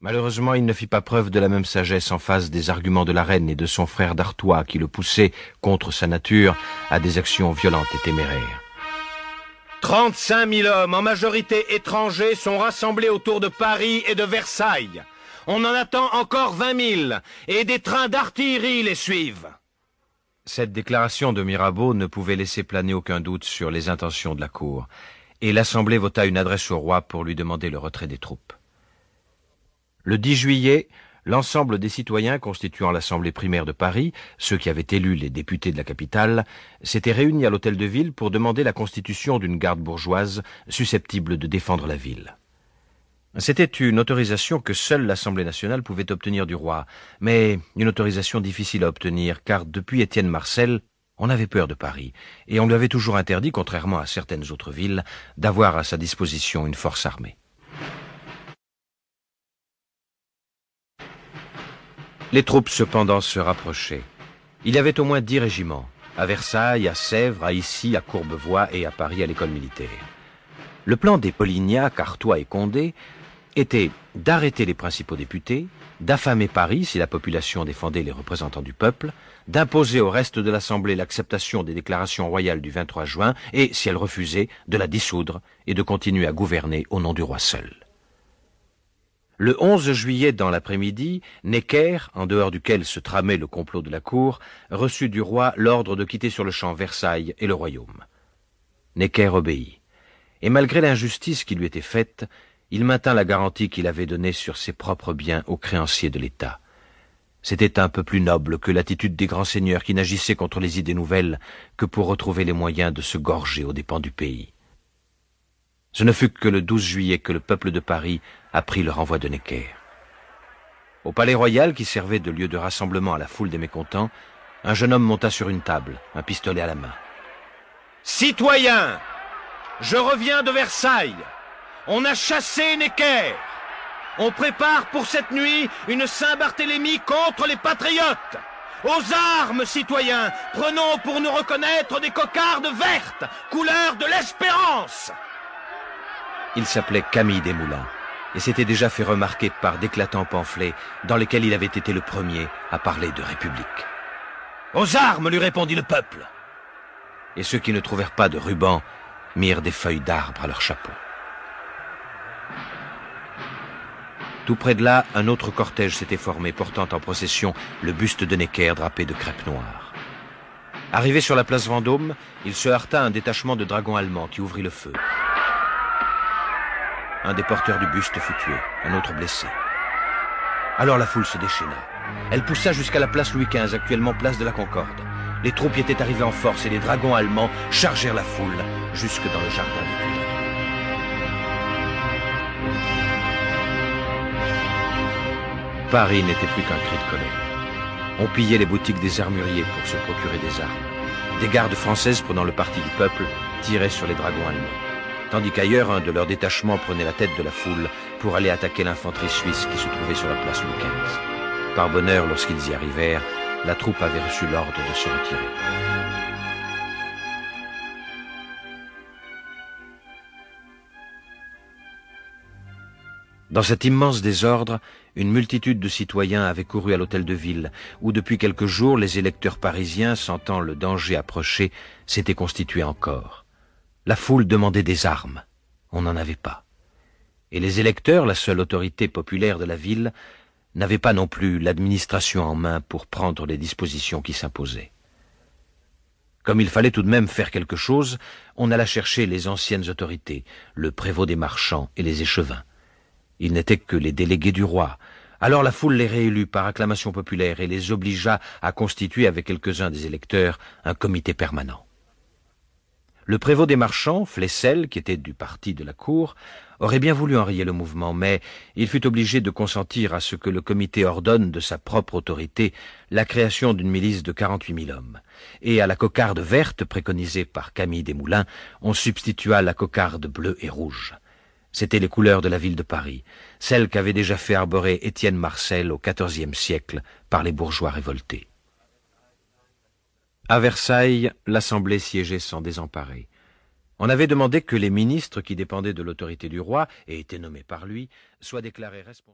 Malheureusement, il ne fit pas preuve de la même sagesse en face des arguments de la reine et de son frère d'Artois qui le poussaient, contre sa nature, à des actions violentes et téméraires. Trente-cinq mille hommes, en majorité étrangers, sont rassemblés autour de Paris et de Versailles. On en attend encore vingt mille, et des trains d'artillerie les suivent. Cette déclaration de Mirabeau ne pouvait laisser planer aucun doute sur les intentions de la cour, et l'Assemblée vota une adresse au roi pour lui demander le retrait des troupes. Le 10 juillet, l'ensemble des citoyens constituant l'Assemblée primaire de Paris, ceux qui avaient élu les députés de la capitale, s'étaient réunis à l'hôtel de ville pour demander la constitution d'une garde bourgeoise susceptible de défendre la ville. C'était une autorisation que seule l'Assemblée nationale pouvait obtenir du roi, mais une autorisation difficile à obtenir, car depuis Étienne Marcel, on avait peur de Paris, et on lui avait toujours interdit, contrairement à certaines autres villes, d'avoir à sa disposition une force armée. Les troupes cependant se rapprochaient. Il y avait au moins dix régiments, à Versailles, à Sèvres, à Issy, à Courbevoie et à Paris à l'école militaire. Le plan des Polignac, Artois et Condé était d'arrêter les principaux députés, d'affamer Paris si la population défendait les représentants du peuple, d'imposer au reste de l'Assemblée l'acceptation des déclarations royales du 23 juin et, si elle refusait, de la dissoudre et de continuer à gouverner au nom du roi seul. Le 11 juillet dans l'après-midi, Necker, en dehors duquel se tramait le complot de la cour, reçut du roi l'ordre de quitter sur le champ Versailles et le royaume. Necker obéit. Et malgré l'injustice qui lui était faite, il maintint la garantie qu'il avait donnée sur ses propres biens aux créanciers de l'État. C'était un peu plus noble que l'attitude des grands seigneurs qui n'agissaient contre les idées nouvelles que pour retrouver les moyens de se gorger aux dépens du pays. Ce ne fut que le 12 juillet que le peuple de Paris apprit le renvoi de Necker. Au palais royal, qui servait de lieu de rassemblement à la foule des mécontents, un jeune homme monta sur une table, un pistolet à la main. Citoyens, je reviens de Versailles. On a chassé Necker. On prépare pour cette nuit une Saint-Barthélemy contre les patriotes. Aux armes, citoyens Prenons pour nous reconnaître des cocardes vertes, couleur de l'espérance Il s'appelait Camille Desmoulins et s'était déjà fait remarquer par d'éclatants pamphlets dans lesquels il avait été le premier à parler de République. Aux armes, lui répondit le peuple. Et ceux qui ne trouvèrent pas de ruban mirent des feuilles d'arbre à leur chapeau. Tout près de là, un autre cortège s'était formé, portant en procession le buste de Necker drapé de crêpe noire. Arrivé sur la place Vendôme, il se heurta à un détachement de dragons allemands qui ouvrit le feu. Un des porteurs du buste fut tué, un autre blessé. Alors la foule se déchaîna. Elle poussa jusqu'à la place Louis XV, actuellement place de la Concorde. Les troupes y étaient arrivées en force et les dragons allemands chargèrent la foule jusque dans le jardin des Tuileries. Paris n'était plus qu'un cri de colère. On pillait les boutiques des armuriers pour se procurer des armes. Des gardes françaises prenant le parti du peuple tiraient sur les dragons allemands. Tandis qu'ailleurs, un de leurs détachements prenait la tête de la foule pour aller attaquer l'infanterie suisse qui se trouvait sur la place Louis XV. Par bonheur, lorsqu'ils y arrivèrent, la troupe avait reçu l'ordre de se retirer. Dans cet immense désordre, une multitude de citoyens avait couru à l'hôtel de ville, où depuis quelques jours les électeurs parisiens, sentant le danger approcher, s'étaient constitués encore. La foule demandait des armes. On n'en avait pas. Et les électeurs, la seule autorité populaire de la ville, n'avaient pas non plus l'administration en main pour prendre les dispositions qui s'imposaient. Comme il fallait tout de même faire quelque chose, on alla chercher les anciennes autorités, le prévôt des marchands et les échevins. Ils n'étaient que les délégués du roi. Alors la foule les réélut par acclamation populaire et les obligea à constituer avec quelques-uns des électeurs un comité permanent. Le prévôt des marchands, Flessel, qui était du parti de la cour, aurait bien voulu enrayer le mouvement, mais il fut obligé de consentir à ce que le comité ordonne de sa propre autorité la création d'une milice de quarante-huit mille hommes. Et à la cocarde verte préconisée par Camille Desmoulins, on substitua la cocarde bleue et rouge. C'étaient les couleurs de la ville de Paris, celles qu'avait déjà fait arborer Étienne Marcel au XIVe siècle par les bourgeois révoltés. À Versailles, l'Assemblée siégeait sans désemparer. On avait demandé que les ministres qui dépendaient de l'autorité du roi et étaient nommés par lui soient déclarés responsables.